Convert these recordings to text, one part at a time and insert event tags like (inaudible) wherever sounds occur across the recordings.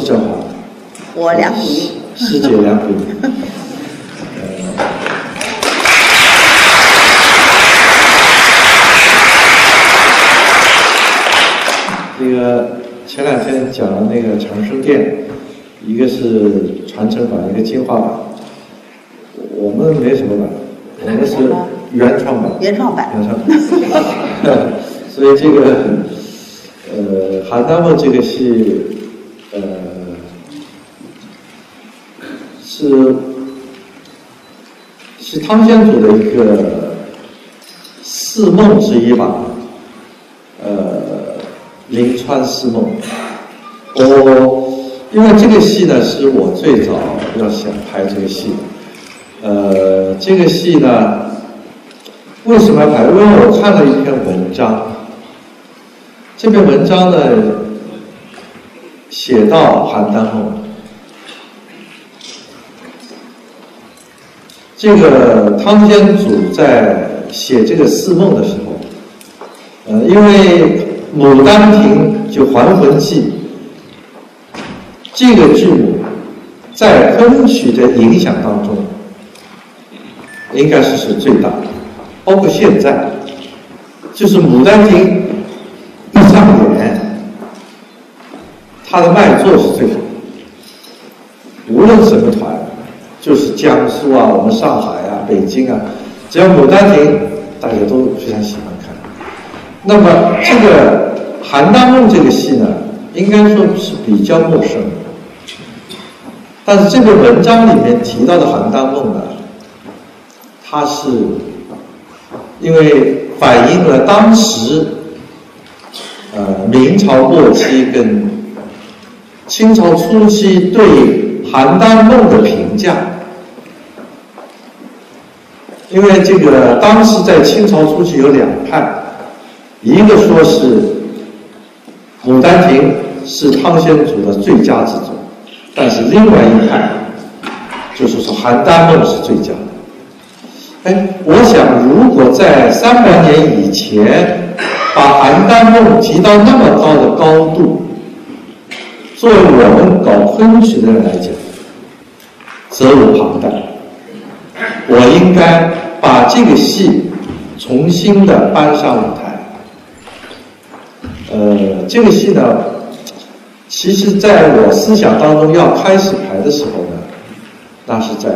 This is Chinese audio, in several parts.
我季正华，我梁平，师姐梁平。那个前两天讲了那个长生殿，一个是传承版，一个进化版。我们没什么版，我们是原创版。(laughs) 原创版。原创版。(laughs) 所以这个，呃，《邯郸梦》这个戏。呃，是是汤显祖的一个四梦之一吧？呃，临川四梦。我因为这个戏呢，是我最早要想拍这个戏。呃，这个戏呢，为什么要拍？因为我看了一篇文章，这篇文章呢。写到《邯郸梦》，这个汤显祖在写这个四梦的时候，呃，因为《牡丹亭》就《还魂记》这个剧目在昆曲的影响当中，应该是是最大的，包括现在，就是《牡丹亭》一上演。他的卖座是最好的，无论什么团，就是江苏啊，我们上海啊，北京啊，只要《牡丹亭》，大家都非常喜欢看。那么这个《邯郸梦》这个戏呢，应该说是比较陌生。但是这个文章里面提到的《邯郸梦》呢，它是因为反映了当时，呃，明朝末期跟。清朝初期对《邯郸梦》的评价，因为这个当时在清朝初期有两派，一个说是《牡丹亭》是汤显祖的最佳之作，但是另外一派就是说《邯郸梦》是最佳的。哎，我想如果在三百年以前把《邯郸梦》提到那么高的高度，作为我们搞昆曲的人来讲，责无旁贷。我应该把这个戏重新的搬上舞台。呃，这个戏呢，其实在我思想当中要开始排的时候呢，那是在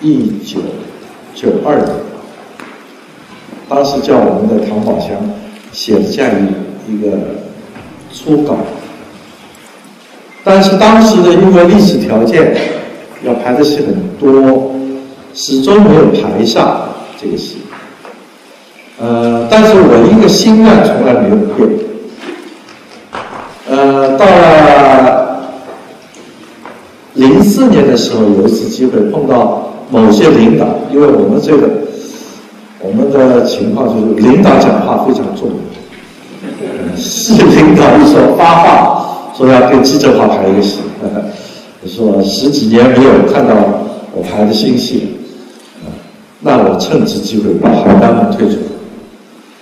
一九九二年，当时叫我们的唐宝强写的这样一一个初稿。但是当时的因为历史条件，要排的戏很多，始终没有排上这个戏。呃，但是我一个心愿从来没有变。呃，到了零四年的时候，有一次机会碰到某些领导，因为我们这个我们的情况就是领导讲话非常重要，是领导一说发话。说要跟季振华排一个戏，(laughs) 说十几年没有看到我排的新戏，那我趁此机会把《邯郸梦》推出来。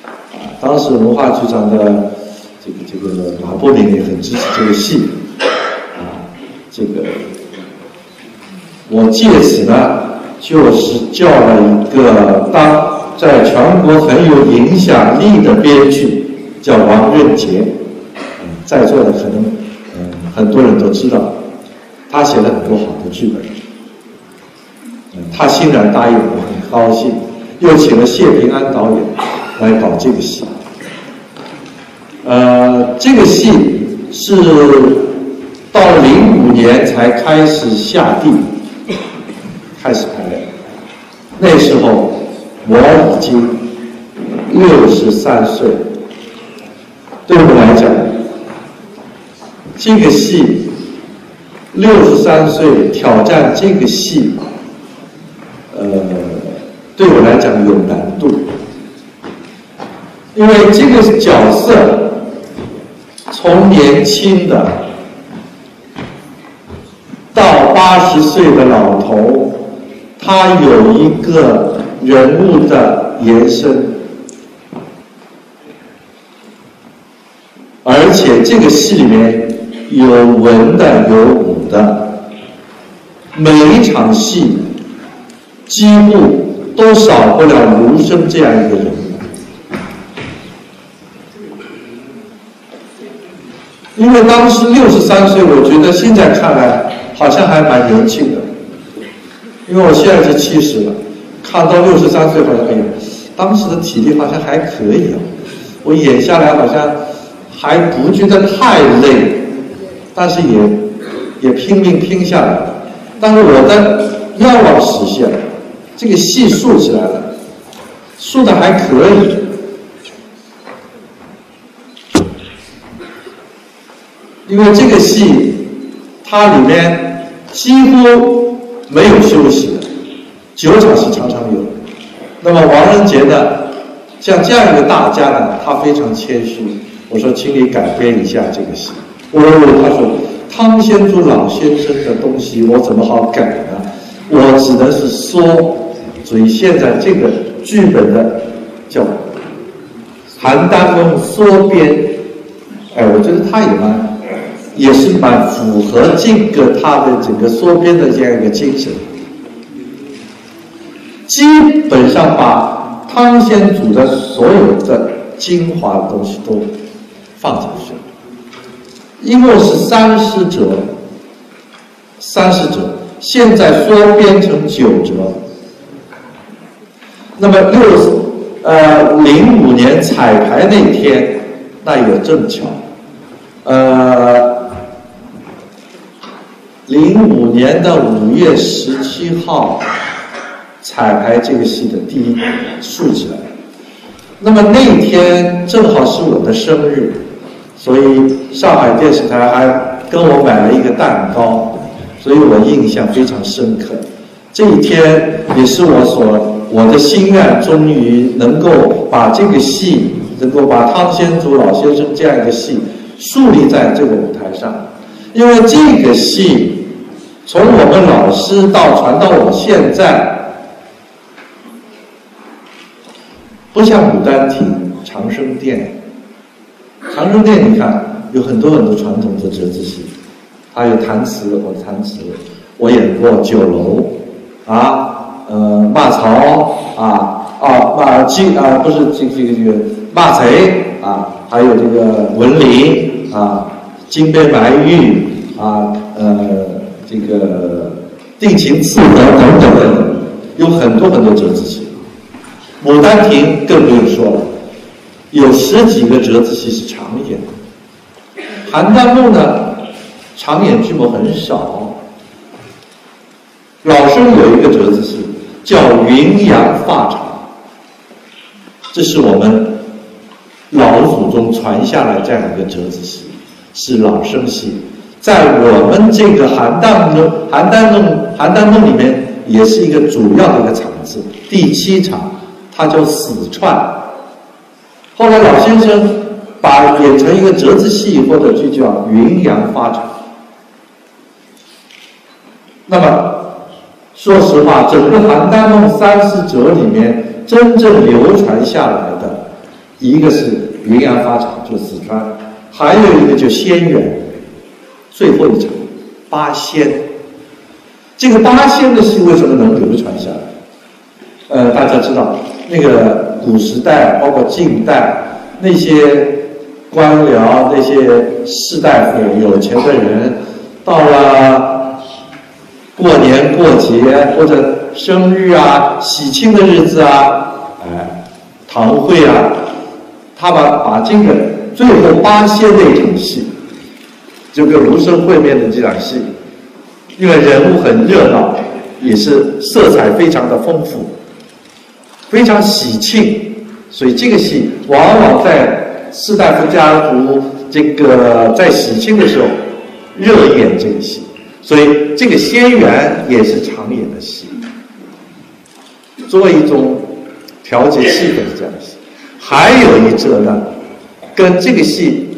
啊，当时文化局长的这个这个马伯明也很支持这个戏，啊，这个我借此呢，就是叫了一个当在全国很有影响力的编剧，叫王润杰，在座的可能嗯。很多人都知道，他写了很多好的剧本，嗯他欣然答应，我高兴。又请了谢平安导演来导这个戏。呃，这个戏是到零五年才开始下地，开始排练。那时候我已经六十三岁，对我来讲，这个戏六十三岁挑战这个戏，呃，对我来讲有难度，因为这个角色从年轻的到八十岁的老头。他有一个人物的延伸，而且这个戏里面有文的有武的，每一场戏几乎都少不了卢生这样一个人。因为当时六十三岁，我觉得现在看来好像还蛮年轻的。因为我现在是七十了，看到六十三岁好像哎呀，当时的体力好像还可以啊。我演下来好像还不觉得太累，但是也也拼命拼下来了。但是我的愿望实现了，这个戏竖起来了，竖的还可以。因为这个戏它里面几乎。没有休息的，九场戏常常有。那么王仁杰呢，像这样一个大家呢，他非常谦虚。我说，请你改编一下这个戏。哦，他说，汤先祖老先生的东西我怎么好改呢？我只能是说。所以现在这个剧本的叫邯郸风缩编。哎，我觉得他也蛮。也是蛮符合这个他的整个缩编的这样一个精神，基本上把汤显祖的所有的精华的东西都放进去了，一共是三十折，三十折，现在缩编成九折。那么六呃零五年彩排那天，那也正巧，呃。零五年的五月十七号彩排这个戏的第一竖起来，那么那天正好是我的生日，所以上海电视台还跟我买了一个蛋糕，所以我印象非常深刻。这一天也是我所我的心愿，终于能够把这个戏，能够把汤显祖老先生这样一个戏树立在这个舞台上，因为这个戏。从我们老师到传到我现在，不像《牡丹亭》《长生殿》。长生殿你看有很多很多传统的折子戏，还有弹词，我弹词，我演过酒楼，啊，呃，骂曹，啊，啊，骂金，啊，不是这这个这个骂贼，啊，还有这个文林，啊，金杯白玉，啊，呃。这个定情赐德等等等等，有很多很多折子戏，《牡丹亭》更不用说了，有十几个折子戏是常演的。邯郸墓呢，常演剧目很少。老生有一个折子戏叫《云阳发场》，这是我们老祖宗传下来这样一个折子戏，是老生戏。在我们这个邯郸中，邯郸梦，邯郸梦里面也是一个主要的一个场次。第七场，它叫死串。后来老先生把演成一个折子戏或者就叫云阳发场。那么，说实话，整个邯郸梦三十折里面，真正流传下来的，一个是云阳发场，就是四川；还有一个就仙远。最后一场八仙，这个八仙的戏为什么能流传下来？呃，大家知道，那个古时代，包括近代，那些官僚、那些士大夫、有钱的人，到了过年过节或者生日啊、喜庆的日子啊，哎，堂会啊，他把把这个最后八仙那场戏。就跟卢生会面的这场戏，因为人物很热闹，也是色彩非常的丰富，非常喜庆，所以这个戏往往在士大夫家族这个在喜庆的时候热演这个戏，所以这个仙缘也是常演的戏，作为一种调节气氛的这样的戏。还有一则呢，跟这个戏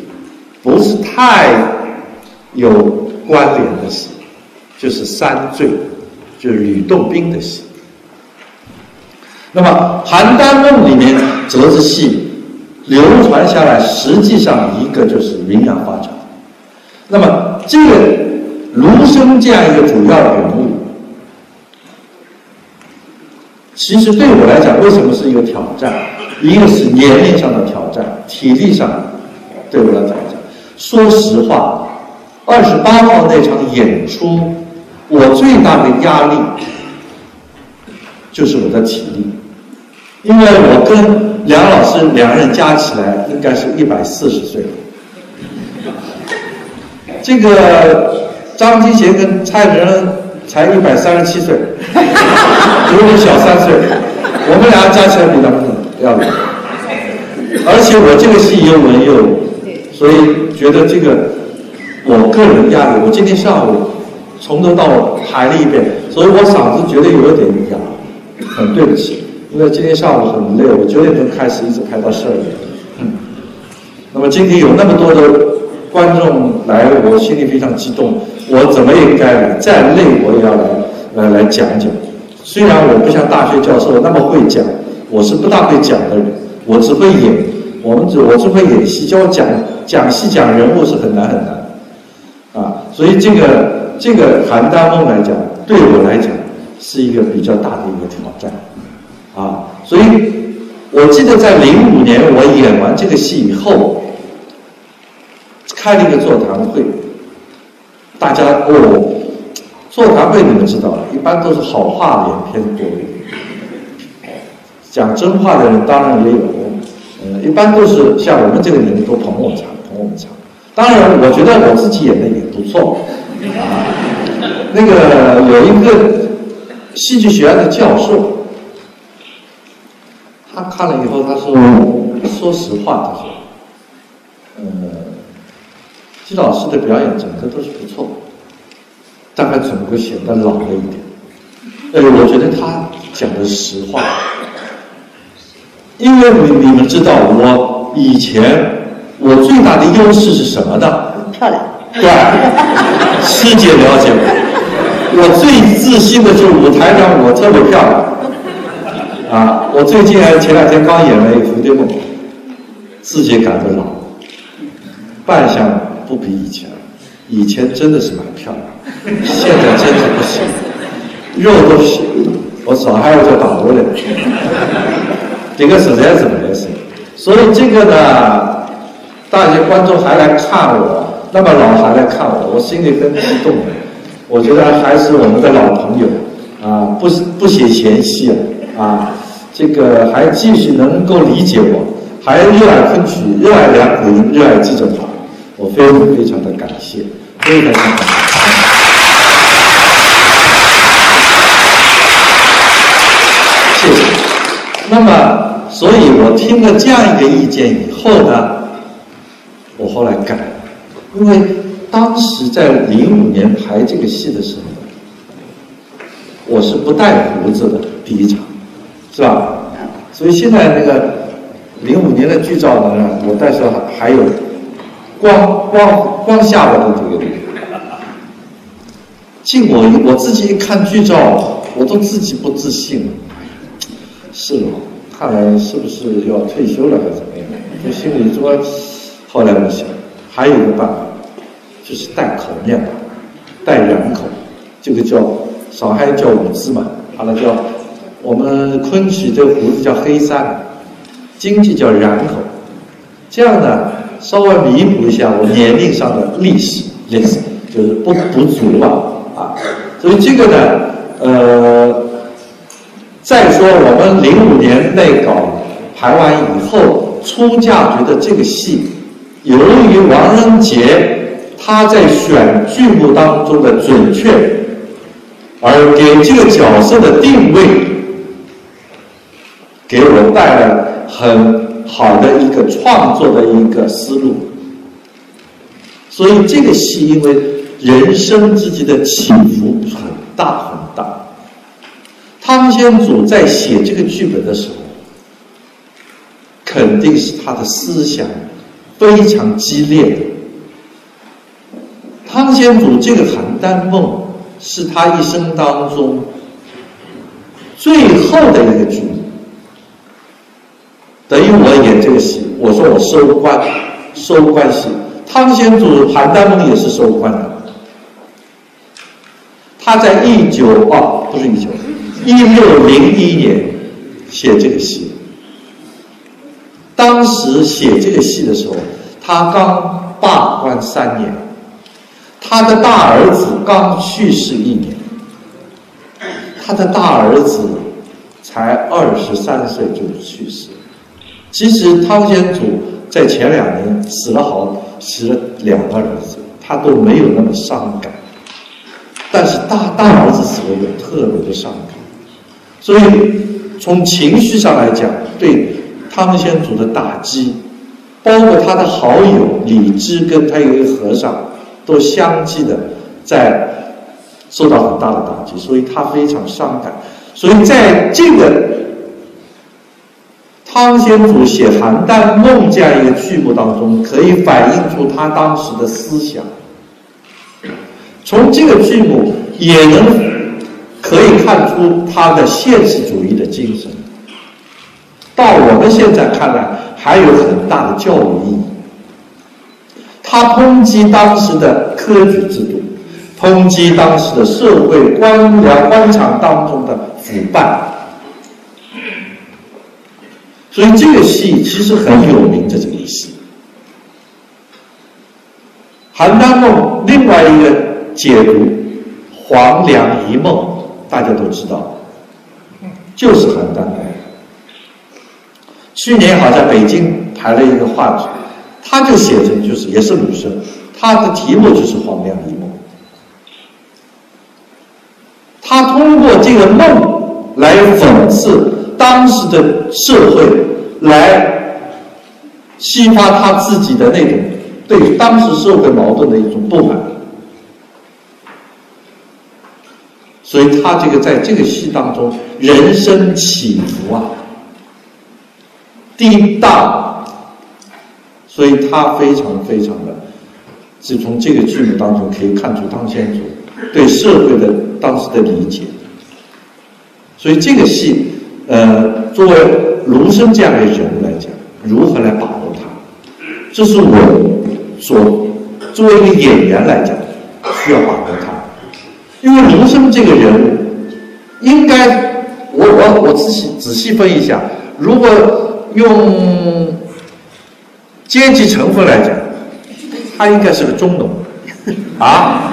不是太有关联的戏，就是三醉。就是吕洞宾的戏，那么《邯郸梦》里面折子戏流传下来，实际上一个就是名扬发展。那么这个卢生这样一个主要人物，其实对我来讲，为什么是一个挑战？一个是年龄上的挑战，体力上对我来讲。说实话，二十八号那场演出。我最大的压力就是我的体力，因为我跟梁老师两人加起来应该是一百四十岁，这个张金贤跟蔡仁才一百三十七岁，(laughs) 比我小三岁，我们俩加起来比他们要老，而且我这个戏又文又武，所以觉得这个我个人压力，我今天上午。从头到尾排了一遍，所以我嗓子觉得有点哑，很对不起，因为今天下午很累，我九点钟开始一直排到十二点。嗯，那么今天有那么多的观众来，我心里非常激动，我怎么也该再累我也要来来来讲讲。虽然我不像大学教授那么会讲，我是不大会讲的人，我只会演，我们只我只会演戏，叫我讲讲戏讲人物是很难很难，啊，所以这个。这个《邯郸梦》来讲，对我来讲是一个比较大的一个挑战，啊，所以我记得在零五年我演完这个戏以后，开了一个座谈会，大家哦，座谈会你们知道，一般都是好话连篇多，讲真话的人当然也有，呃，一般都是像我们这个年龄都捧我场，捧我们场。当然，我觉得我自己演的也不错。啊，那个有一个戏剧学院的教授，他看了以后，他说：“说实话，他说，呃，季老师的表演整个都是不错，大概只不过显得老了一点。呃，我觉得他讲的实话，因为你你们知道，我以前我最大的优势是什么呢？漂亮。”对，师姐了解我。我最自信的就是舞台上我特别漂亮。啊，我最近还前两天刚演了一个蝴蝶梦，自己感觉老，扮相不比以前了，以前真的是蛮漂亮，现在真的不行，肉都是，我手还要叫打过来，这个实在是不合适。所以这个呢，大家观众还来看我。那么老还来看我，我心里很激动。我觉得还是我们的老朋友啊，不不写闲戏了啊，这个还继续能够理解我，还热爱昆曲，热爱两股音，热爱记者团，我非常非常的感谢，非常感谢。谢谢。那么，所以我听了这样一个意见以后呢，我后来改。因为当时在零五年排这个戏的时候，我是不带胡子的第一场，是吧？所以现在那个零五年的剧照呢，我带上还有光光光下巴的这个。进我我自己一看剧照，我都自己不自信。是哦，看来是不是要退休了还是怎么样？就心里说，后来我想。还有一个办法，就是戴口面吧，戴染口，这个叫上海叫五字嘛，好了叫我们昆曲这胡子叫黑山，京剧叫染口，这样呢稍微弥补一下我年龄上的历史历史就是不不足吧啊，所以这个呢呃，再说我们零五年内稿排完以后出价觉得这个戏。由于王仁杰他在选剧目当中的准确，而给这个角色的定位，给我带来很好的一个创作的一个思路。所以这个戏因为人生之间的起伏很大很大，汤显祖在写这个剧本的时候，肯定是他的思想非常激烈的。汤显祖这个邯郸梦是他一生当中最后的一个剧，等于我演这个戏，我说我收官，收官戏。汤显祖邯郸梦也是收官的，他在一九哦不是一九一六零一年写这个戏，当时写这个戏的时候，他刚罢官三年。他的大儿子刚去世一年，他的大儿子才二十三岁就去世。其实汤显祖在前两年死了好死了两个儿子，他都没有那么伤感，但是大大儿子死了有特别的伤感，所以从情绪上来讲，对汤显祖的打击，包括他的好友李治跟他有一个和尚。都相继的在受到很大的打击，所以他非常伤感。所以在这个汤显祖写《邯郸梦》这样一个剧目当中，可以反映出他当时的思想。从这个剧目也能可以看出他的现实主义的精神。到我们现在看来，还有很大的教育意义。他抨击当时的科举制度，抨击当时的社会官僚官场当中的腐败，所以这个戏其实很有名的这个意思。《邯郸梦》另外一个解读《黄粱一梦》，大家都知道，就是邯郸。去年好像北京排了一个话剧。他就写成就是也是鲁生，他的题目就是《黄粱一梦》。他通过这个梦来讽刺当时的社会，来激发他自己的那种对当时社会矛盾的一种不满。所以他这个在这个戏当中，人生起伏啊，低大。所以他非常非常的，是从这个剧目当中可以看出汤显祖对社会的当时的理解。所以这个戏，呃，作为卢生这样的人物来讲，如何来把握他，这是我所作为一个演员来讲需要把握他。因为卢生这个人物，应该我我我仔细仔细分一下，如果用。阶级成分来讲，他应该是个中农，啊，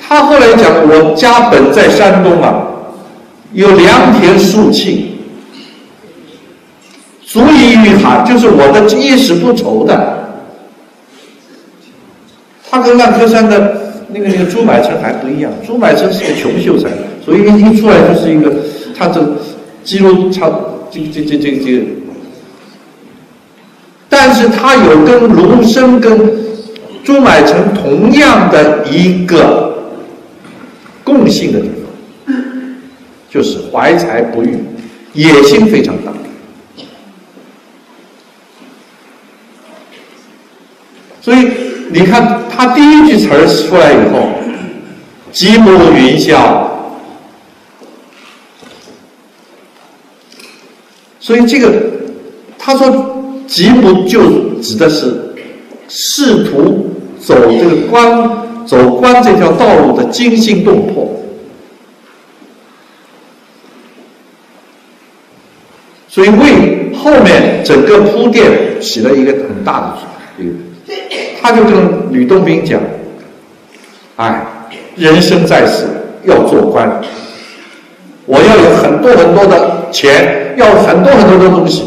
他后来讲，我家本在山东啊，有良田数顷，足以御寒，就是我的衣食不愁的。他跟万科山的那个那个朱买臣还不一样，朱买臣是个穷秀才，所以一出来就是一个，他这肌肉差，这个这这这这个。但是他有跟卢生、跟朱买臣同样的一个共性的，就是怀才不遇，野心非常大。所以你看他第一句词儿出来以后，“极目云霄”，所以这个他说。吉姆就指的是试图走这个官走官这条道路的惊心动魄，所以为后面整个铺垫起了一个很大的一个，他就跟吕洞宾讲：“哎，人生在世要做官，我要有很多很多的钱，要很多很多的东西。”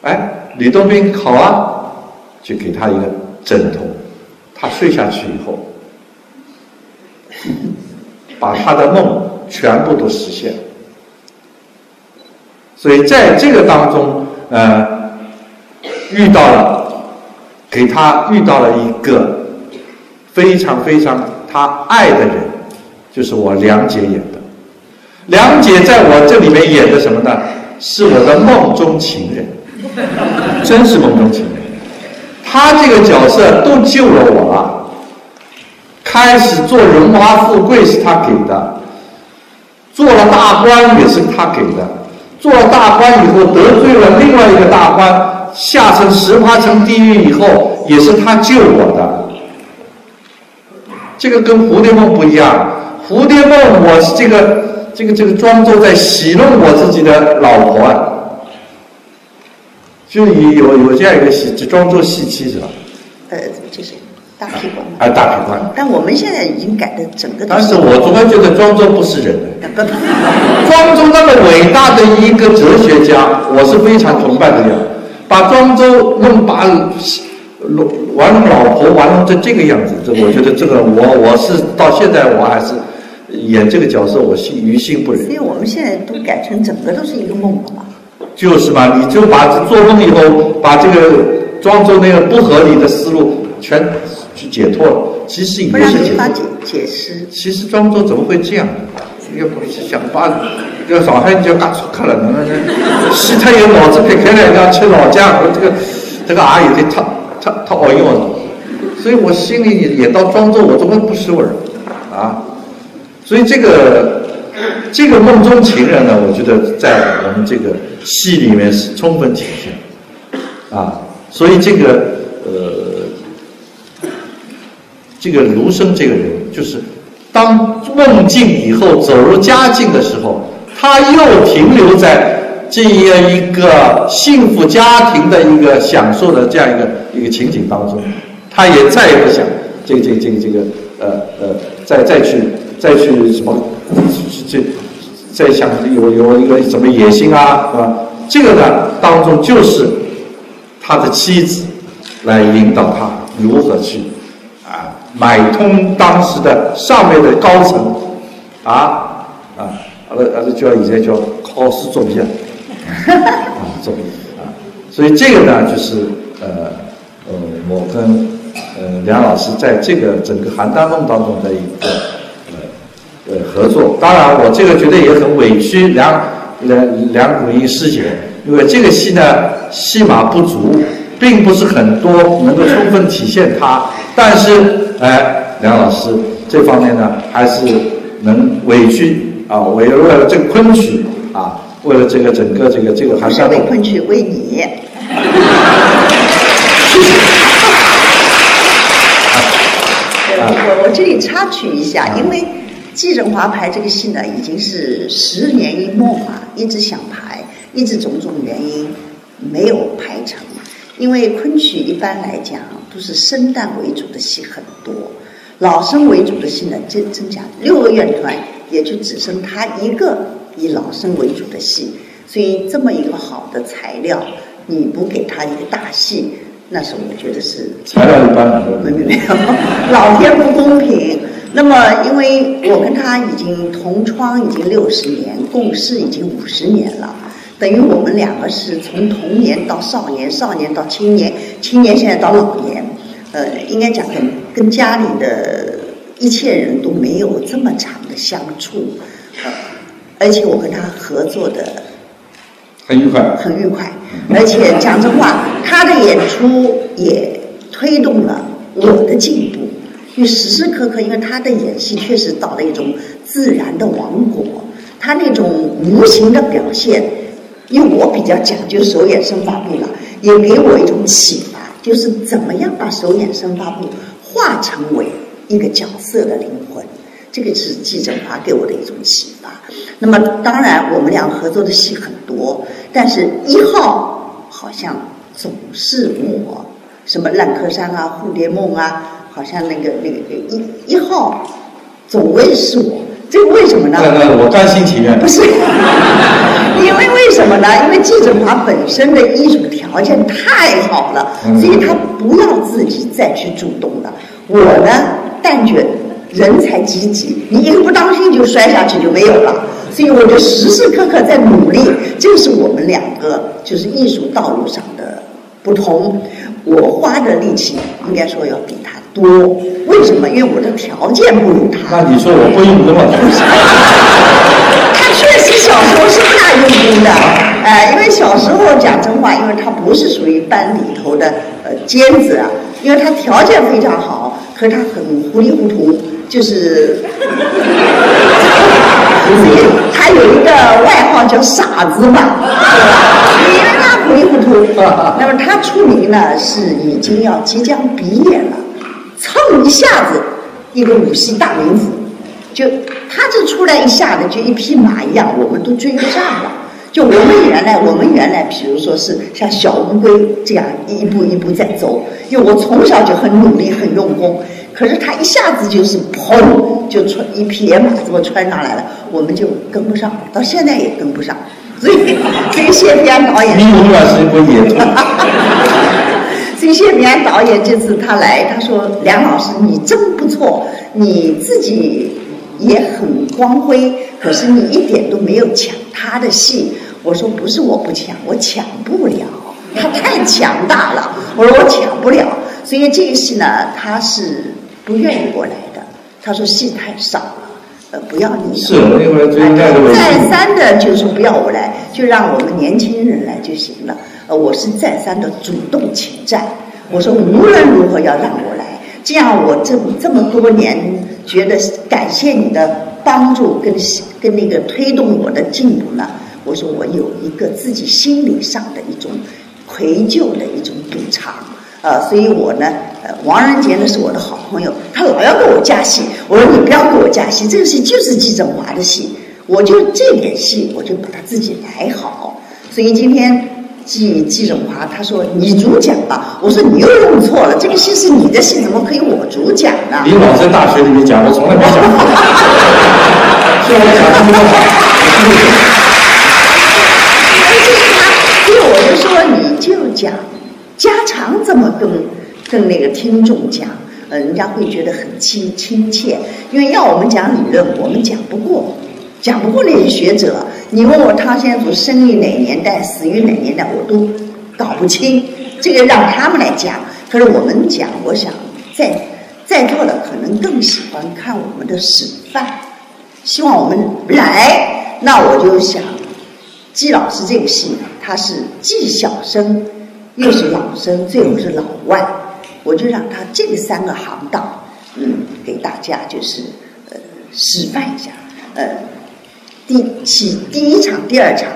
哎，吕洞宾好啊，就给他一个枕头，他睡下去以后，把他的梦全部都实现。所以在这个当中，呃，遇到了，给他遇到了一个非常非常他爱的人，就是我梁姐演的。梁姐在我这里面演的什么呢？是我的梦中情人，真是梦中情人。她这个角色都救了我了。开始做荣华富贵是他给的，做了大官也是他给的，做大官以后得罪了另外一个大官，下成十八层地狱以后也是他救我的。这个跟蝴蝶梦不一样，蝴蝶梦我是这个。这个这个庄周在戏弄我自己的老婆，就有有这样一个戏，就庄周戏妻是吧？呃，就是大皮官。啊，大皮官。但我们现在已经改的整个。但是我总觉得庄周不是人。庄周那么伟大的一个哲学家，我是非常崇拜的呀。把庄周弄把玩弄老婆玩弄成这个样子，这我觉得这个我我是到现在我还是。演这个角色，我心于心不忍。所以我们现在都改成整个都是一个梦了嘛。就是嘛，你就把做梦以后，把这个庄周那个不合理的思路全去解脱了。其实已经是解解解释。其实庄周怎么会这样？又不是想把这个上海人就干出去了，那那西太有脑子撇开来要吃老姜，这个这个啊有点太太太熬用了。所以我心里也到庄周，我怎么不是味儿啊？所以这个这个梦中情人呢，我觉得在我们这个戏里面是充分体现，啊，所以这个呃，这个卢生这个人，就是当梦境以后走入佳境的时候，他又停留在这样一个幸福家庭的一个享受的这样一个一个情景当中，他也再也不想这这这个这个呃呃再再去。再去什么，这再想有有一个什么野心啊，是吧？这个呢，当中就是他的妻子来引导他如何去买通当时的上面的高层啊啊，而而是叫现在叫考试作弊啊，作弊啊，所以这个呢，就是呃呃，我跟呃梁老师在这个整个邯郸梦当中的一个。呃呃，合作，当然我这个觉得也很委屈梁梁梁谷英师姐，因为这个戏呢戏码不足，并不是很多能够充分体现她。但是哎，梁老师这方面呢还是能委屈啊，为为了这个昆曲啊，为了这个整个这个这个还是为昆曲为你。(laughs) 谢谢。我我这里插曲一下，因为。季振华排这个戏呢，已经是十年一梦啊，一直想排，一直种种原因没有排成。因为昆曲一般来讲都是生旦为主的戏很多，老生为主的戏呢，增增加六个院团也就只剩他一个以老生为主的戏，所以这么一个好的材料，你不给他一个大戏，那是我觉得是材料一般，没没没有，老天不公平。那么，因为我跟他已经同窗已经六十年，共事已经五十年了，等于我们两个是从童年到少年，少年到青年，青年现在到老年，呃，应该讲跟跟家里的一切人都没有这么长的相处，呃，而且我跟他合作的很愉快，很愉快，而且讲真话，他的演出也推动了我的进步。因为时时刻刻，因为他的演戏确实到了一种自然的王国，他那种无形的表现，因为我比较讲究手眼身法步了，也给我一种启发，就是怎么样把手眼身法步化成为一个角色的灵魂，这个是季振华给我的一种启发。那么当然，我们俩合作的戏很多，但是一号好像总是我，什么烂柯山啊、蝴蝶梦啊。好像那个那个一一号总归是我，这个为什么呢？那那我甘心情愿。不是，因为为什么呢？因为季振华本身的艺术条件太好了，所以他不要自己再去主动了。我呢，但觉人才济济，你一个不当心就摔下去就没有了。所以我就时时刻刻在努力，这是我们两个就是艺术道路上的不同。我花的力气应该说要比他多，为什么？因为我的条件不如他。那你说我不用那么 (laughs) 多？他确实小时候是大用功的，呃，因为小时候讲真话，因为他不是属于班里头的呃尖子啊，因为他条件非常好，可是他很糊里糊涂，就是，(laughs) 他有一个外号叫傻子嘛，对吧因为他糊里糊涂。那么他出名呢，是已经要即将毕业了，蹭一下子一个武戏大名子。就他这出来一下子就一匹马一样，我们都追不上了。就我们原来，我们原来，比如说是像小乌龟这样一步一步在走，因为我从小就很努力、很用功。可是他一下子就是砰，就穿一匹野马这么穿上来了，我们就跟不上，到现在也跟不上。所以，所以谢平安导演，你永远是一个野猪。所以谢平安导演这次他来，他说：“梁老师，你真不错，你自己。”也很光辉，可是你一点都没有抢他的戏。我说不是我不抢，我抢不了，他太强大了。我说我抢不了，所以这个戏呢，他是不愿意过来的。他说戏太少了，呃，不要你。是，因为再三的就说不要我来，就让我们年轻人来就行了。呃，我是再三的主动请战，我说无论如何要让我来，这样我这这么多年。觉得感谢你的帮助跟跟那个推动我的进步呢，我说我有一个自己心理上的一种愧疚的一种补偿，呃，所以我呢，呃，王仁杰呢是我的好朋友，他老要给我加戏，我说你不要给我加戏，这个戏就是季振华的戏，我就这点戏我就把它自己来好，所以今天。季季振华他说你主讲吧，我说你又弄错了，这个戏是你的戏，怎么可以我主讲呢？你老在大学里面讲，我从来没讲过。所以我讲的这么好。所以我就说你就讲家常怎么跟跟那个听众讲，呃，人家会觉得很亲亲切，因为要我们讲理论，我们讲不过。讲不过那些学者，你问我汤显祖生于哪年代，死于哪年代，我都搞不清。这个让他们来讲。可是我们讲，我想在在座的可能更喜欢看我们的示范，希望我们来。那我就想，季老师这个戏，他是既小生，又是老生，最后是老外，我就让他这三个行当，嗯，给大家就是呃示范一下，呃。第起第一场、第二场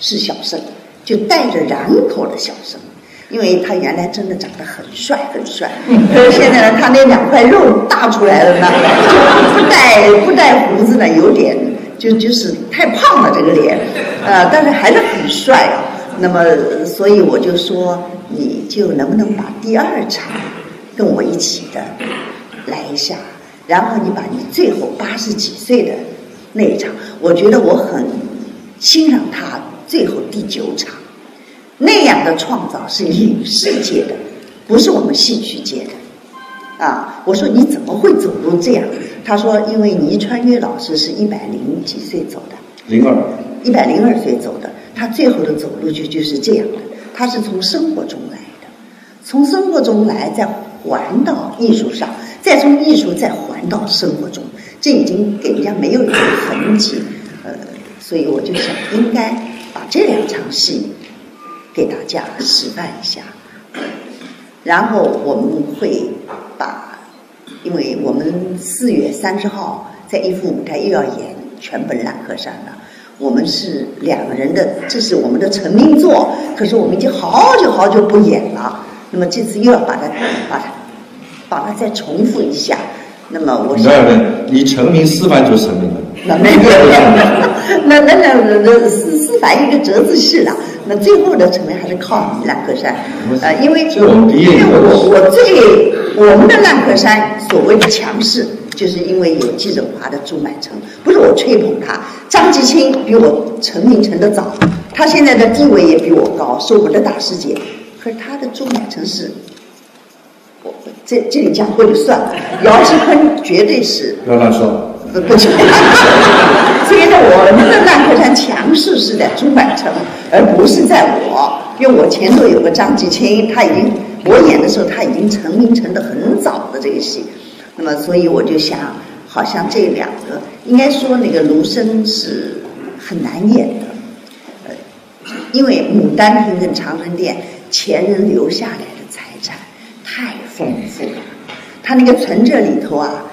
是小生，就带着染口的小生，因为他原来真的长得很帅很帅，(laughs) 可是现在呢，他那两块肉大出来了呢，就不带不带胡子呢，有点就就是太胖了这个脸，呃，但是还是很帅啊。那么，所以我就说，你就能不能把第二场跟我一起的来一下，然后你把你最后八十几岁的。那一场，我觉得我很欣赏他最后第九场那样的创造是影视界的，不是我们戏曲界的。啊，我说你怎么会走路这样？他说，因为倪穿越老师是一百零几岁走的，零二，一百零二岁走的，他最后的走路就就是这样的。他是从生活中来的，从生活中来，再还到艺术上，再从艺术再还到生活中。这已经给人家没有一个痕迹，呃，所以我就想应该把这两场戏给大家示范一下，然后我们会把，因为我们四月三十号在一副舞台又要演全本烂河山了，我们是两个人的，这是我们的成名作，可是我们已经好久好久不演了，那么这次又要把它把它把它再重复一下。那么我想，你成名思凡就成名了。那那个，那那那那思思凡一个折子戏了。那最后的成名还是靠你烂河山。呃，因为因为我我最我们的烂河山所谓的强势，就是因为有季振华的朱满成，不是我吹捧他。张继清比我成名成的早，他现在的地位也比我高，是我们的大师姐。可是他的朱满成是我这这里讲过就算了。姚志坤绝对是不要乱说。不不，所以呢，我们的烂客栈强势是在朱柏城，而不是在我，因为我前头有个张继青，他已经我演的时候他已经成名成的很早的这个戏，那么所以我就想，好像这两个应该说那个卢生是很难演的，呃，因为牡丹亭跟长春殿前人留下来的财产太丰富了，他那个存折里头啊。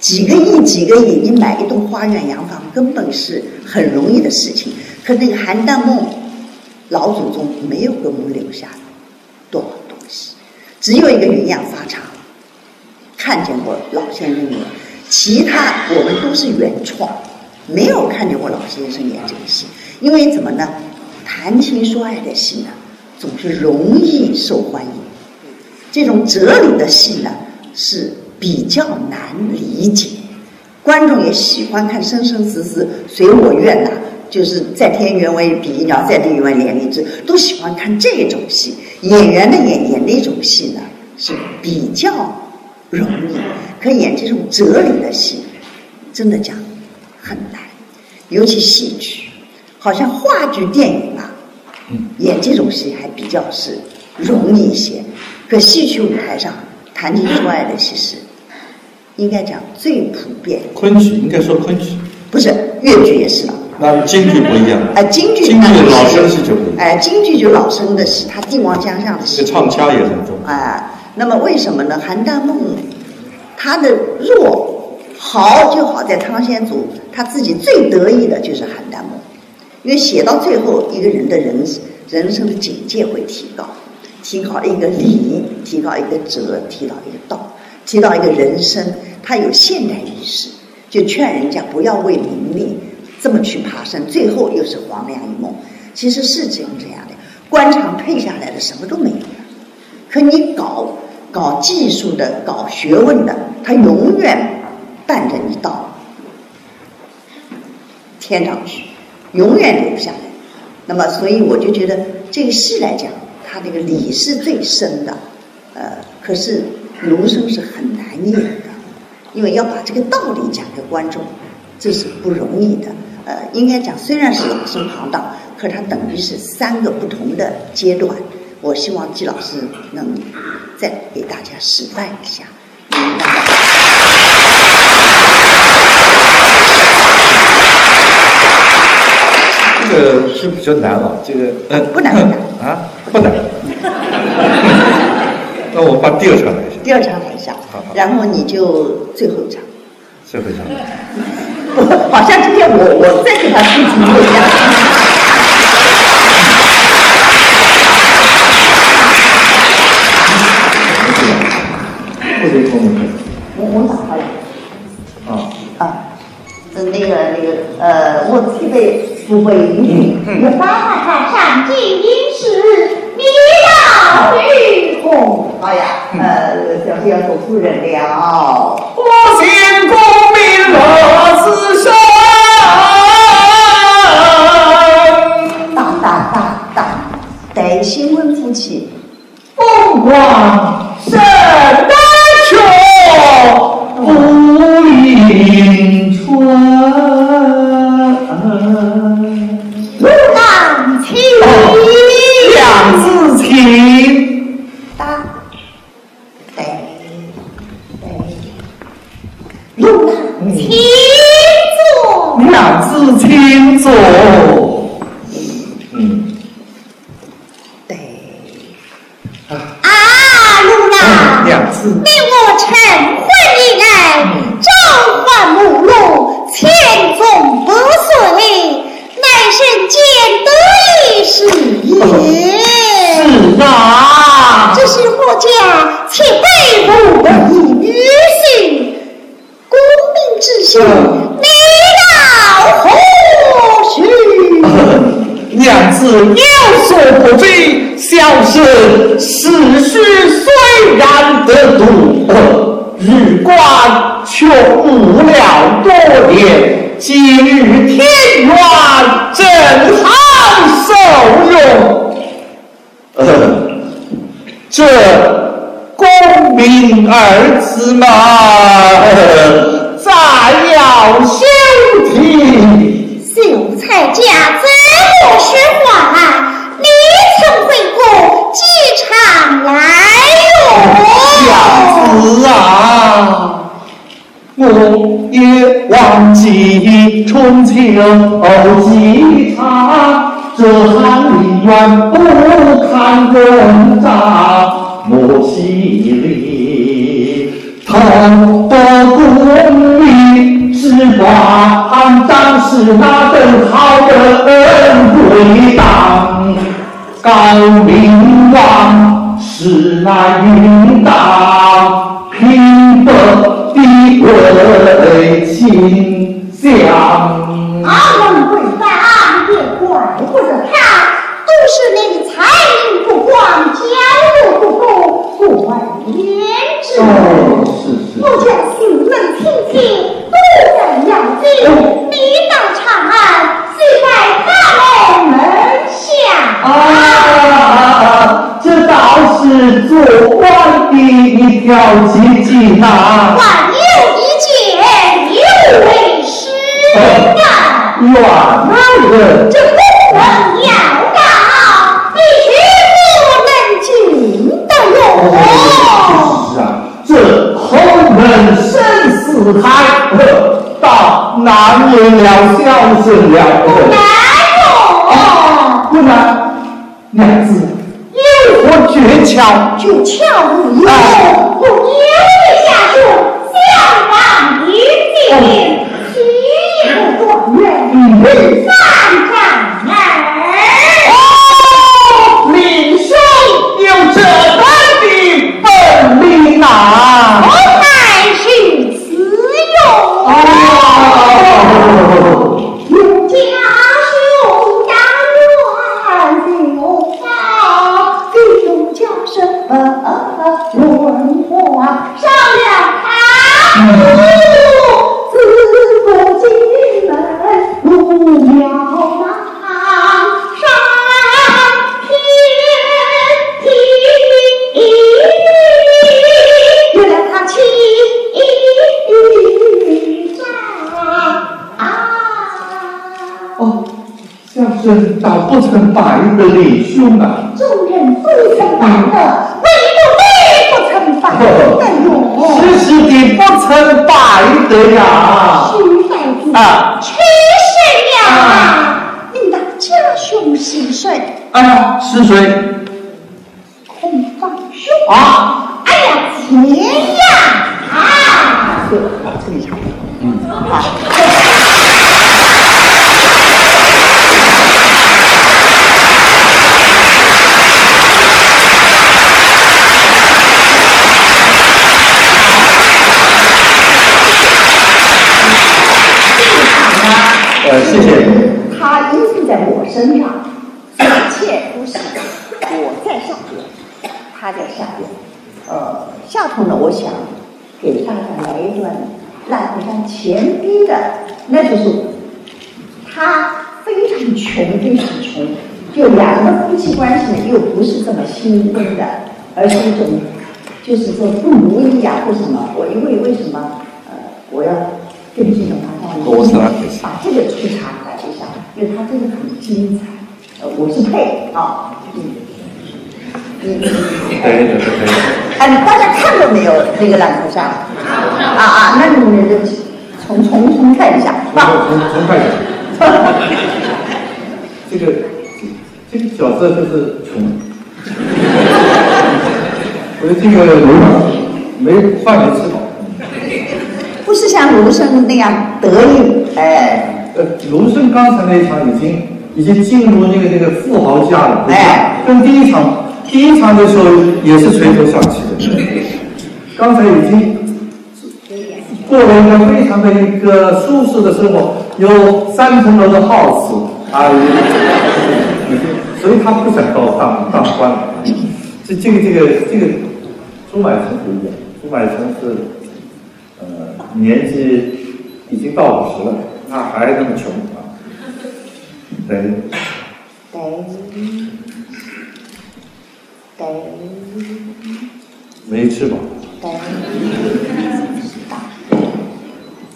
几个亿、几个亿，你买一栋花园洋房根本是很容易的事情。可那个邯郸梦老祖宗没有给我们留下多少东西，只有一个云养发厂，看见过老先生演，其他我们都是原创，没有看见过老先生演这个戏。因为怎么呢？谈情说爱的戏呢，总是容易受欢迎。这种哲理的戏呢，是。比较难理解，观众也喜欢看生生死死随我愿呐，就是在天愿为比翼鸟，在地愿为连理枝，都喜欢看这种戏。演员的演演那种戏呢是比较容易，可演这种哲理的戏，真的讲很难，尤其戏曲，好像话剧、电影啊，演这种戏还比较是容易一些。可戏曲舞台上谈情说爱的其实。应该讲最普遍。昆曲应该说昆曲，不是越剧也是了。那京剧不一样。哎，(laughs) 京剧京剧老生戏就不一样。哎，京剧就老生的戏，他帝王将相的戏。唱腔也很重。哎，那么为什么呢？邯郸梦，他的弱好就好在汤显祖他自己最得意的就是邯郸梦，因为写到最后，一个人的人人生的境界会提高，提高一个理，提高一个哲，提高一个道。提到一个人生，他有现代意识，就劝人家不要为名利这么去爬山，最后又是黄粱一梦。其实是这样这样的，官场退下来的什么都没有了。可你搞搞技术的、搞学问的，他永远伴着你到天上去，永远留不下来。那么，所以我就觉得这个戏来讲，它这个理是最深的。呃，可是。儒生是很难演的，因为要把这个道理讲给观众，这是不容易的。呃，应该讲虽然是老生常道，可它等于是三个不同的阶段。我希望季老师能再给大家示范一下。这个是比较难啊，这个呃不难不难 (laughs) 啊不难。(laughs) 那我把第二场来一下。第二场来一下，然后你就最后一场。最后一场。不，好像今天我我再给他布置不一样。我我打他了。啊。啊。呃，那个那个呃，我预备不会音律，我帮他上进音时，你到雨空。哎呀，呃，小心要走出人了。不行功名乐自生，当当当当，待新婚夫妻，风光记春秋几场。这翰林院不堪人渣，莫惜里头的功名，只管张是那等好人归档，高明王是那云当平伯的为亲相。阿门贵大也怪不得他，都是你才名不光，家路不够，不外言之。哦，是是。我家性能亲戚都在要紧，你到长安，虽在大门门下。啊，这倒是做官的一条捷径啊。万有一见，有为师啊。原来人，这不能要到，必须不能进得入。是啊，这后门生死海，到难免了小生了。不难哦，不难，娘子有何诀窍？诀窍无有，我有的下属相当于定，须不断人，兄啊！众人都曾拜了，唯独你不曾白得哟。是是的，不曾白得呀！徐太子啊去世呀！你的家兄是谁？啊，是谁？孔方兄。啊，哎呀，钱呀！啊，对，这里唱。嗯，好。呃，谢谢。他依附在我身上，一切都是我在上边，他在下边。呃，下头呢，我想给大家来一段烂河山前逼的，那就是他非常穷，非常穷，就两个夫妻关系呢，又不是这么新婚的，而是一种就是说不努力呀、或什么。我因为为什么呃，我要跟这种他这样我是哪回事把这个去查来一下，因为它真的很精彩。呃，我是配啊，嗯，嗯，可以的，可以的。哎，大家看过没有那个烂头山？啊啊，那你们就重重重看一下重重重看一下，(laughs) 这个这个角色就是穷，我的这个流氓没饭没吃饱。不是像卢生那样得意，哎，呃，卢生刚才那一场已经已经进入那个那个富豪家了，哎，跟第一场第一场的时候也是垂头丧气的，刚才已经过了一个非常的一个舒适的生活，有三层楼的 house 啊，所以他不想当当当官了。这这个这个这个朱买臣不一样，朱买臣是呃年纪已经到五十了，那还那么穷啊，(laughs) 对。得得没吃饱，对，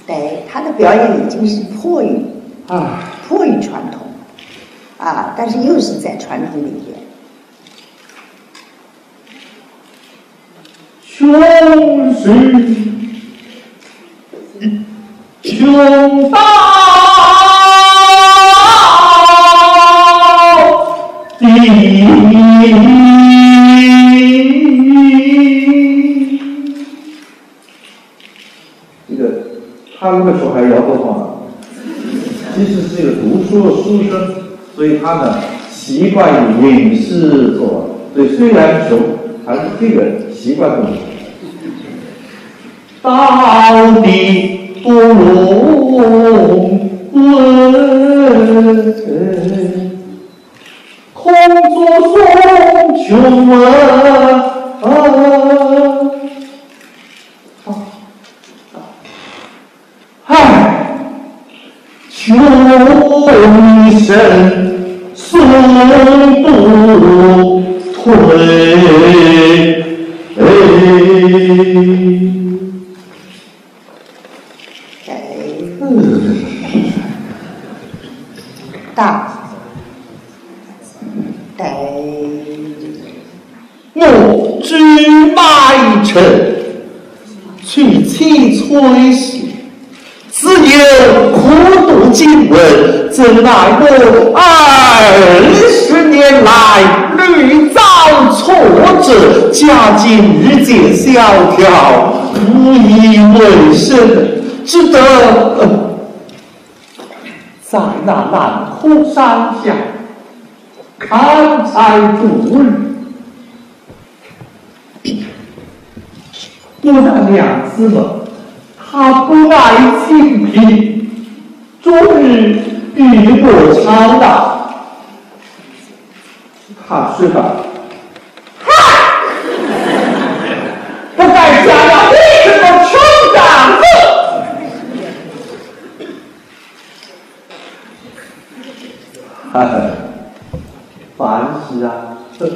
对，他的表演已经是迫于啊，迫于传统，啊，但是又是在传统里边。穷是穷到底。这个他那个时候还摇头晃脑，其实是一个读书的书生，所以他呢习惯于吟诗作，所以虽然穷，还是这个习惯不同。到底不容问，空作送穷啊！唉，求一声送不退。大，对，我举马城，去其崔氏，只有苦读经文，怎奈我二十年来屡遭挫折，家境日渐萧条，无以为生，只得、呃在那南湖山下砍柴度日。我那娘子们，她不爱清贫，终日与我吵闹。他是吧？不该家了你这个穷长子。哈哈，凡事啊，这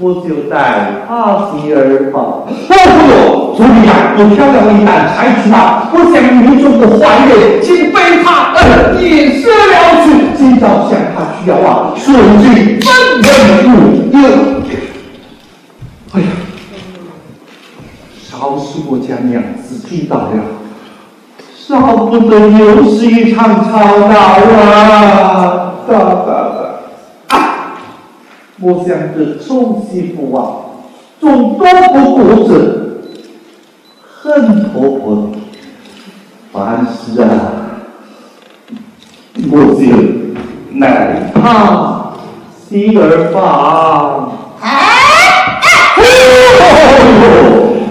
我就带他心儿吧。我不用，昨天呀，我挑了一担柴去拿，我想命中的坏人，竟被他呃引射了去。今朝向他去要啊，说句分文无有。哎呀，少是我家娘子知道了，少不得又是一场吵闹啊！哒哒哒啊！我想这臭媳妇啊，总多不顾着，恨婆婆。凡事啊，我就奈他媳儿房。哦，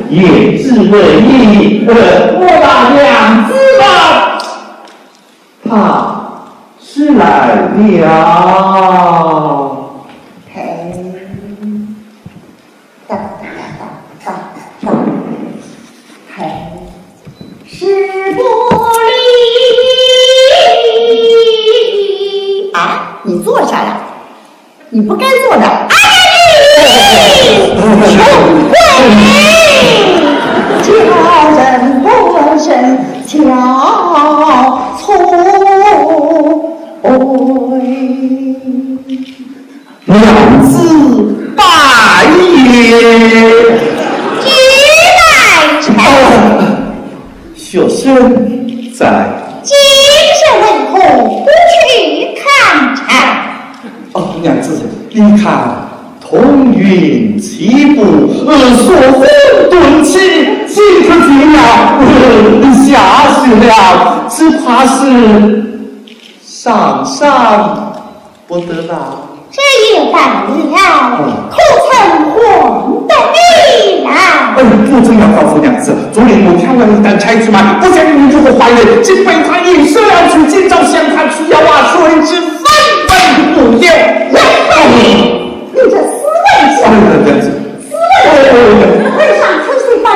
也只为你，呃，我那娘子吧，她是来了。嘿，哒哒哒哒哒，嘿，是不离啊！你坐下来，你不该坐的。哎呀，穷鬼，叫人不生叫娘子拜也。举来臣，学生在。今日为何不去看。臣？哦，娘子，你看彤云起步，呃，所婚顿起，岂可这样？呃，下去了，只怕是上上不得了。这也罢了，可曾还得你来？哎，不准要告诉娘子，昨天我挑了一担柴去卖，不想你如何怀孕，竟被他引射了去，今朝向他去要啊，谁知分文不有。你这死为相，娘子，死为为上出水把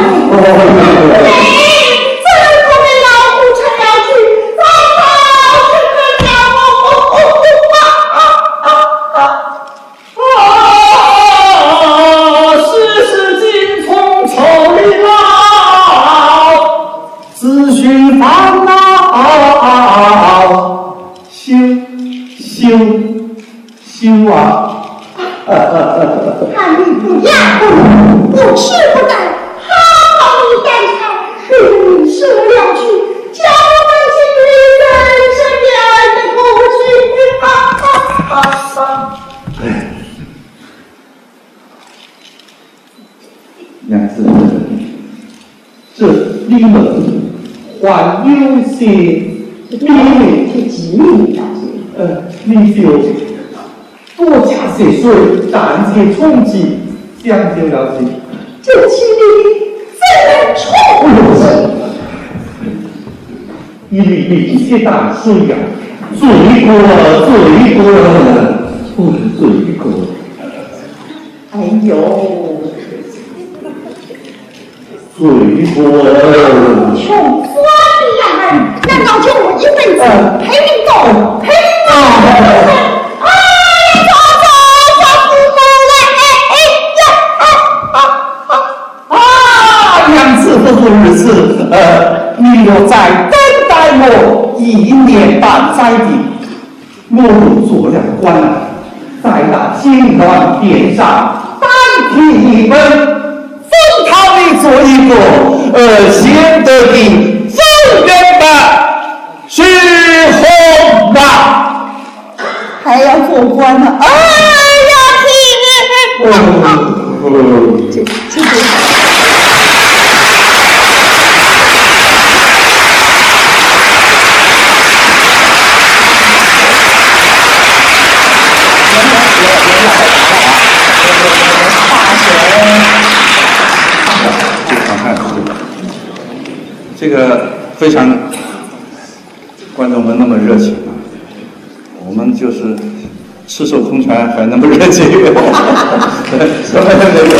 这个非常观众们那么热情啊，我们就是赤手空拳还那么热情，什么都没有。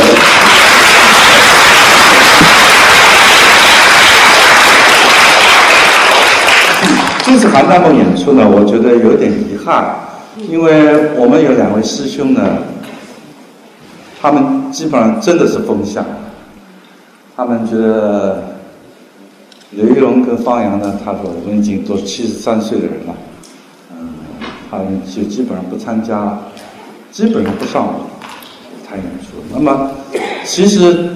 这次邯郸梦演出呢，我觉得有点遗憾，因为我们有两位师兄呢，他们基本上真的是风向。他们觉得刘玉龙跟方洋呢，他说我们已经都七十三岁的人了，嗯，他们就基本上不参加了，基本上不上舞台演出。那么其实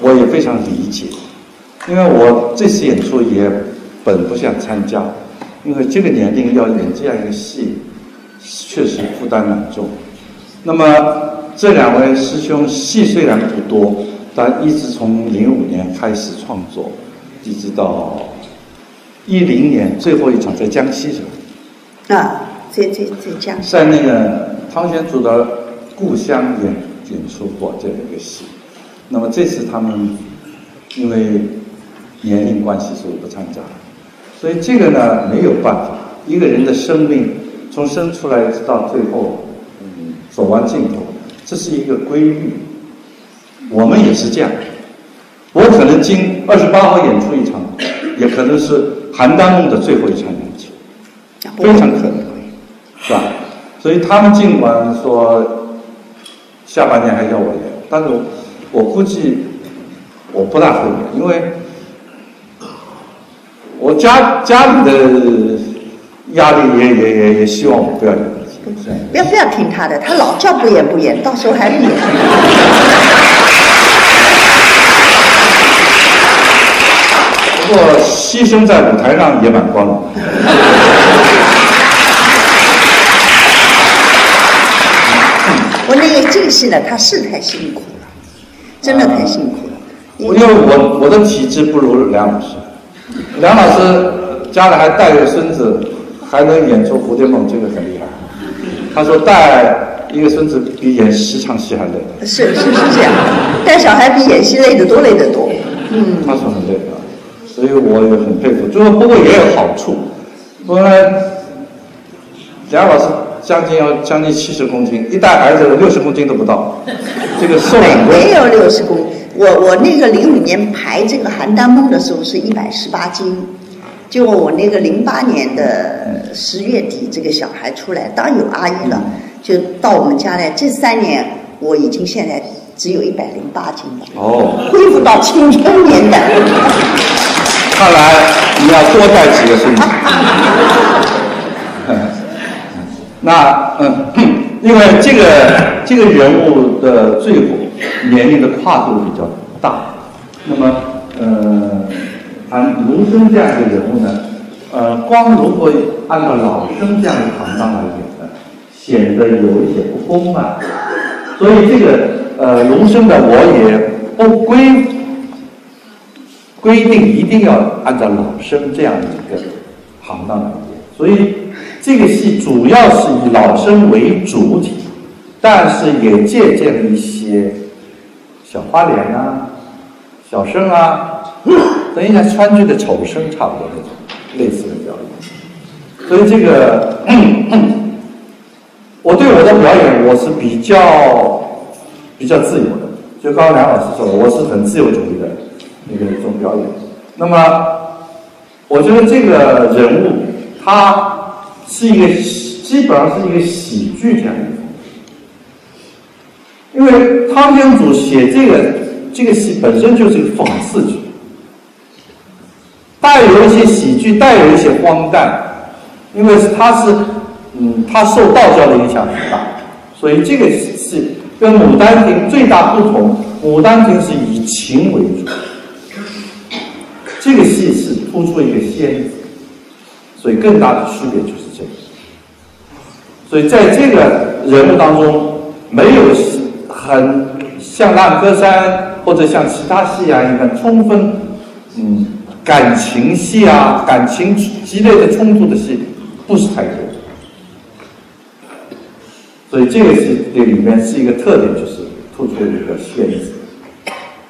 我也非常理解，因为我这次演出也本不想参加，因为这个年龄要演这样一个戏，确实负担蛮重。那么这两位师兄戏虽然不多。但一直从零五年开始创作，一直到一零年最后一场在江西上，啊，在在在江西，在那个汤显祖的故乡演演出过这样一个戏。那么这次他们因为年龄关系，所以不参加了。所以这个呢没有办法，一个人的生命从生出来直到最后，嗯，走完尽头，这是一个规律。我们也是这样，我可能今二十八号演出一场，也可能是邯郸梦的最后一场演出，非常可能，是吧？所以他们尽管说下半年还要我演，但是我我估计我不大会演，因为我家家里的压力也也也也希望我不要演，不要不要听他的，他老叫不演不演，到时候还是演。(laughs) 过牺牲在舞台上也蛮光荣。(laughs) 我那个这个戏呢，他是太辛苦了，真的太辛苦了。因为我我的体质不如梁老师，梁老师家里还带着孙子，还能演出蝴蝶梦，这个很厉害。他说带一个孙子比演十场戏还累。是是是这样，带小孩比演戏累得多，累得多。嗯，他说很累啊，所以我也很佩服。就是不过也有好处，不过呢，梁老师将近要将近七十公斤，一带儿子六十公斤都不到，这个瘦很多。没有六十公，我我那个零五年排这个邯郸梦的时候是一百十八斤，就我那个零八年的十月底，这个小孩出来，当然有阿姨了，就到我们家来。这三年我已经现在只有一百零八斤了，哦，恢复到青春年代。看来你要多带几个孙子。(laughs) 那嗯，因为这个这个人物的最后年龄的跨度比较大，那么呃，按卢生这样一个人物呢，呃，光如果按照老生这样的行当来演呢，显得有一些不丰满。所以这个呃，卢生的我也不规规定一定要按照老生这样的一个行当来演，所以这个戏主要是以老生为主体，但是也借鉴了一些小花脸啊、小生啊，(coughs) 等一下川剧的丑生差不多那种类似的表演。所以这个，(coughs) 我对我的表演我是比较比较自由的，就刚刚梁老师说，我是很自由主义的表演。那么，我觉得这个人物他是一个基本上是一个喜剧这样的因为汤显祖写这个这个戏本身就是个讽刺剧，带有一些喜剧，带有一些荒诞，因为他是嗯，他受道教的影响很大，所以这个戏跟《牡丹亭》最大不同，《牡丹亭》是以情为主，这个戏是突出一个仙子，所以更大的区别就是这个。所以在这个人物当中，没有很像《烂柯山》或者像其他戏啊一样充分嗯感情戏啊、感情激烈的冲突的戏不是太多。所以这个戏这里面是一个特点，就是突出一个仙子。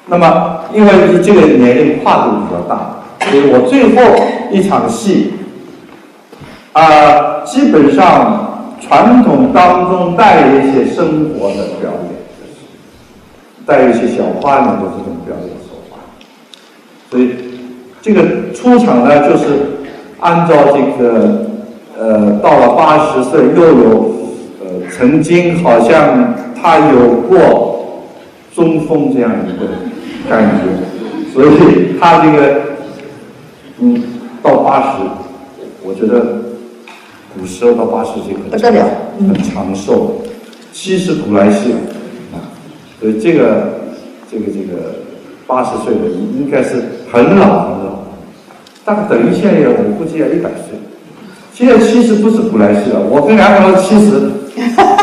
那么因为这个年龄跨度比较大，所以我最后一场戏啊，基本上传统当中带一些生活的表演。带一些小花脸的这种表演手法，所以这个出场呢，就是按照这个呃，到了八十岁，又有呃，曾经好像他有过中风这样一个感觉，所以他这个嗯，到八十，我觉得古时候到八十岁不得了，很长寿，七十古来稀啊。所以这个，这个这个八十岁的应该是很老很老，大概等于现在我估计要一百岁。现在七十不是古来稀了，我跟梁老师七十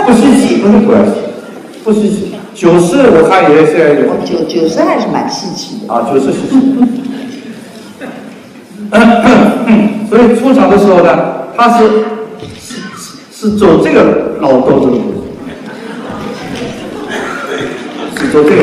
不稀奇，不是古来稀，不稀奇。九四我看也现在有。九九四还是蛮稀奇的。啊，九四稀奇。(coughs) 所以出场的时候呢，他是是是走这个老斗争路。做这个。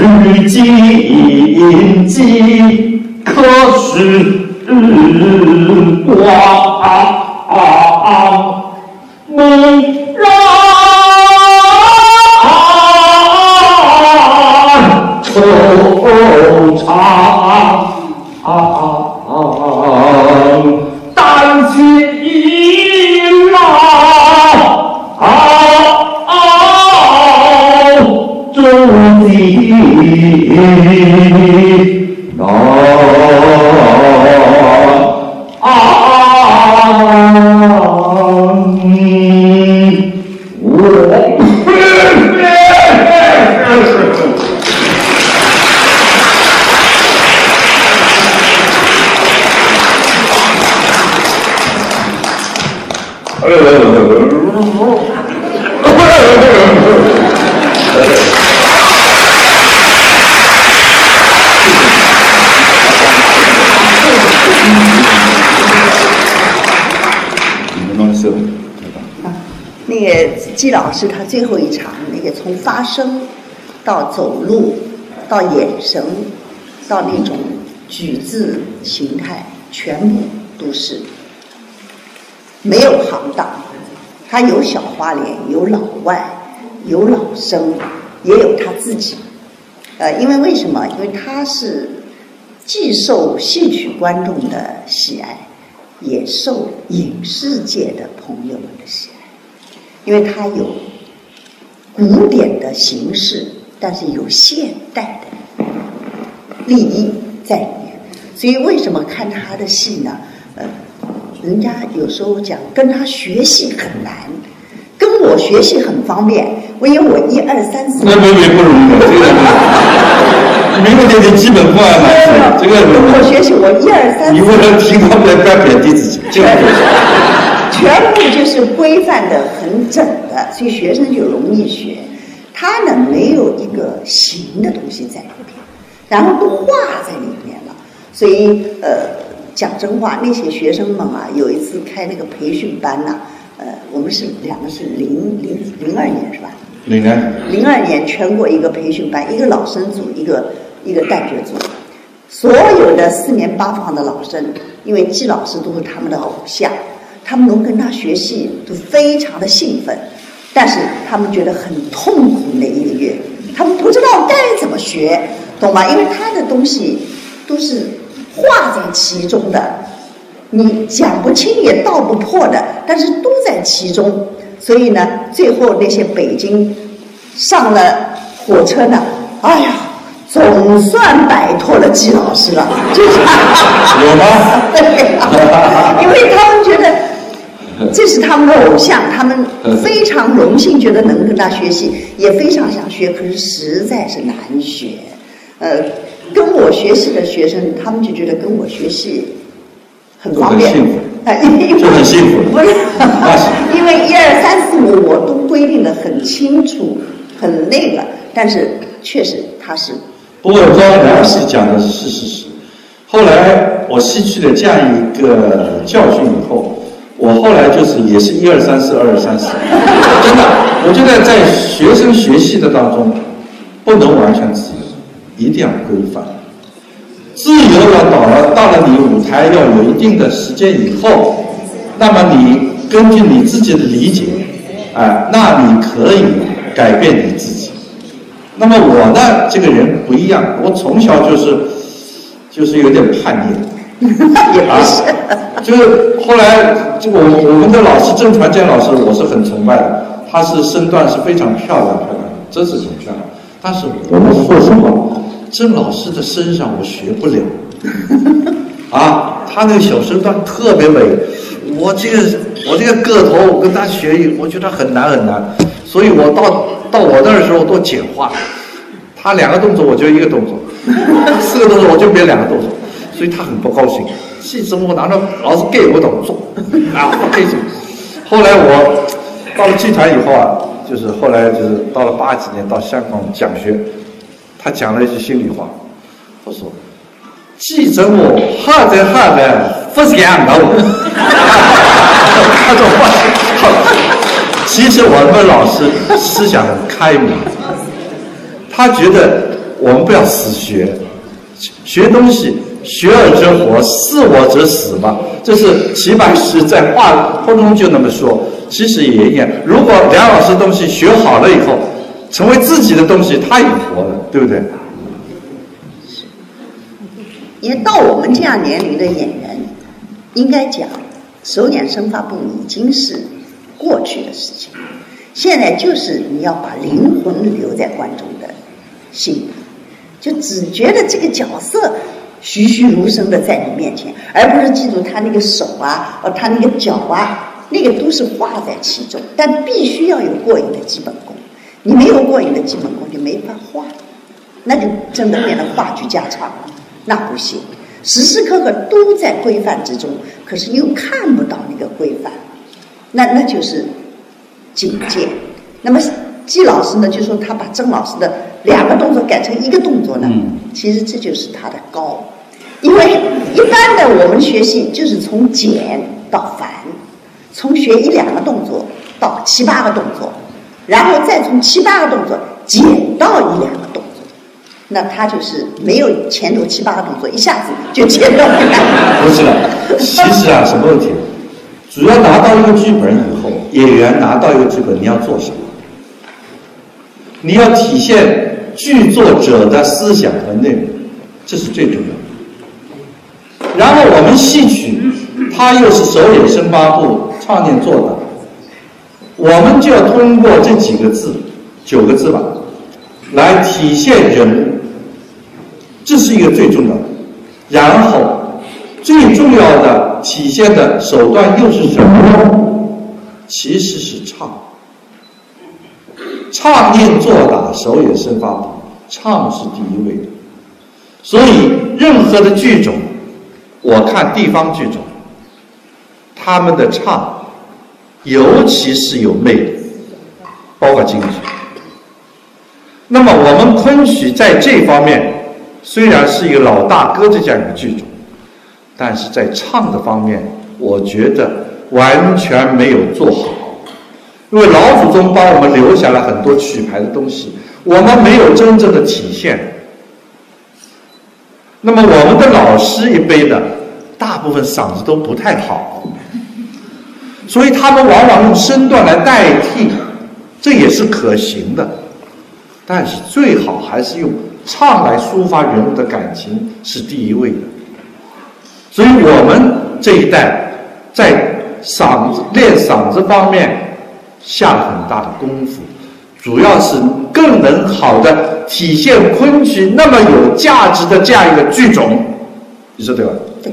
相，须谨记，可是光。那个季老师他最后一场那个从发声到走路到眼神到那种举止形态，全部都是没有行当，他有小花脸，有老外，有老生，也有他自己。呃，因为为什么？因为他是既受戏曲观众的喜爱，也受影视界的朋友们的喜爱。因为它有古典的形式，但是有现代的利益在里面，所以为什么看他的戏呢？呃，人家有时候讲跟他学戏很难，跟我学戏很方便。我因为我一二三四，那不容易 (laughs) 没有那个基本功啊，这个我学习我一二三四，你为了提高不来，不要贬低自己，这样全部就是规范的很整的，所以学生就容易学。他呢没有一个形的东西在里面，然后都画在里面了，所以呃讲真话，那些学生们啊，有一次开那个培训班呐、呃，我们是两个是零零零二年是吧？零二零二年全国一个培训班，一个老生组，一个一个旦角组，所有的四面八方的老生，因为季老师都是他们的偶像，他们能跟他学戏都非常的兴奋，但是他们觉得很痛苦那一个月，他们不知道该怎么学，懂吗？因为他的东西都是化在其中的，你讲不清也道不破的，但是都在其中。所以呢，最后那些北京上了火车呢，哎呀，总算摆脱了季老师了，就是有吗？(laughs) 对呀，因为他们觉得这是他们的偶像，他们非常荣幸，觉得能跟他学习，也非常想学，可是实在是难学。呃，跟我学习的学生，他们就觉得跟我学习很方便啊，(laughs) 就很幸福 (laughs) (laughs) 因为一二三四五我都规定的很清楚，很那个，但是确实他是不过张老师讲的是事实。后来我吸取了这样一个教训以后，我后来就是也是一二三四，二二三四，真的，我觉得在学生学习的当中，不能完全自由，一定要规范。自由了到了到了你舞台要有一定的时间以后，那么你根据你自己的理解，哎、那你可以改变你自己。那么我呢，这个人不一样，我从小就是就是有点叛逆，也 (laughs) 不是。就是后来就我我们的老师郑传健老师，我是很崇拜的，他是身段是非常漂亮漂亮，真是很漂亮。但是我们说实话，郑老师的身上我学不了，(laughs) 啊，他那个小身段特别美，我这个我这个个头，我跟他学，我觉得很难很难，所以我到到我那儿的时候都简化，他两个动作我就一个动作，(laughs) 四个动作我就变两个动作，所以他很不高兴。戏子我拿着老是给我动作，(laughs) 啊，我给后来我到了剧团以后啊，就是后来就是到了八几年到香港讲学，他讲了一句心里话，他说。记着我，哈在哈在，不是样的。他说我，其实我们老师思想很开明，他觉得我们不要死学，学东西学而则活，是我则死嘛。这是齐白石在话当中就那么说，其实也一样。如果梁老师东西学好了以后，成为自己的东西，他也活了，对不对？因为到我们这样年龄的演员，应该讲手眼生发部已经是过去的事情，现在就是你要把灵魂留在观众的心里，就只觉得这个角色栩栩如生的在你面前，而不是记住他那个手啊，哦，他那个脚啊，那个都是画在其中，但必须要有过硬的基本功，你没有过硬的基本功就没法画，那就真的变成话剧家常了。那不行，时时刻刻都在规范之中，可是又看不到那个规范，那那就是境界。那么季老师呢，就说他把曾老师的两个动作改成一个动作呢，嗯其实这就是他的高。因为一般的我们学习就是从简到繁，从学一两个动作到七八个动作，然后再从七八个动作减到一两个动作。那他就是没有前头七八个动作，一下子就减到一两个不是的，其实啊，什么问题？主要拿到一个剧本以后，演员拿到一个剧本，你要做什么？你要体现剧作者的思想和内容，这是最重要的。然后我们戏曲，它又是手眼生八部创建做的，我们就要通过这几个字，九个字吧，来体现人，这是一个最重要的。然后，最重要的体现的手段又是什么？其实是唱。唱念做打，手也身发，唱是第一位的。所以，任何的剧种，我看地方剧种，他们的唱，尤其是有魅力，包括京剧。那么，我们昆曲在这方面虽然是一个老大哥的这样一个剧种，但是在唱的方面，我觉得完全没有做好。因为老祖宗帮我们留下了很多曲牌的东西，我们没有真正的体现。那么我们的老师一辈的，大部分嗓子都不太好，所以他们往往用身段来代替，这也是可行的。但是最好还是用唱来抒发人物的感情是第一位的。所以我们这一代在嗓子练嗓子方面下了很大的功夫。主要是更能好的体现昆曲那么有价值的这样一个剧种，你说对吧？对。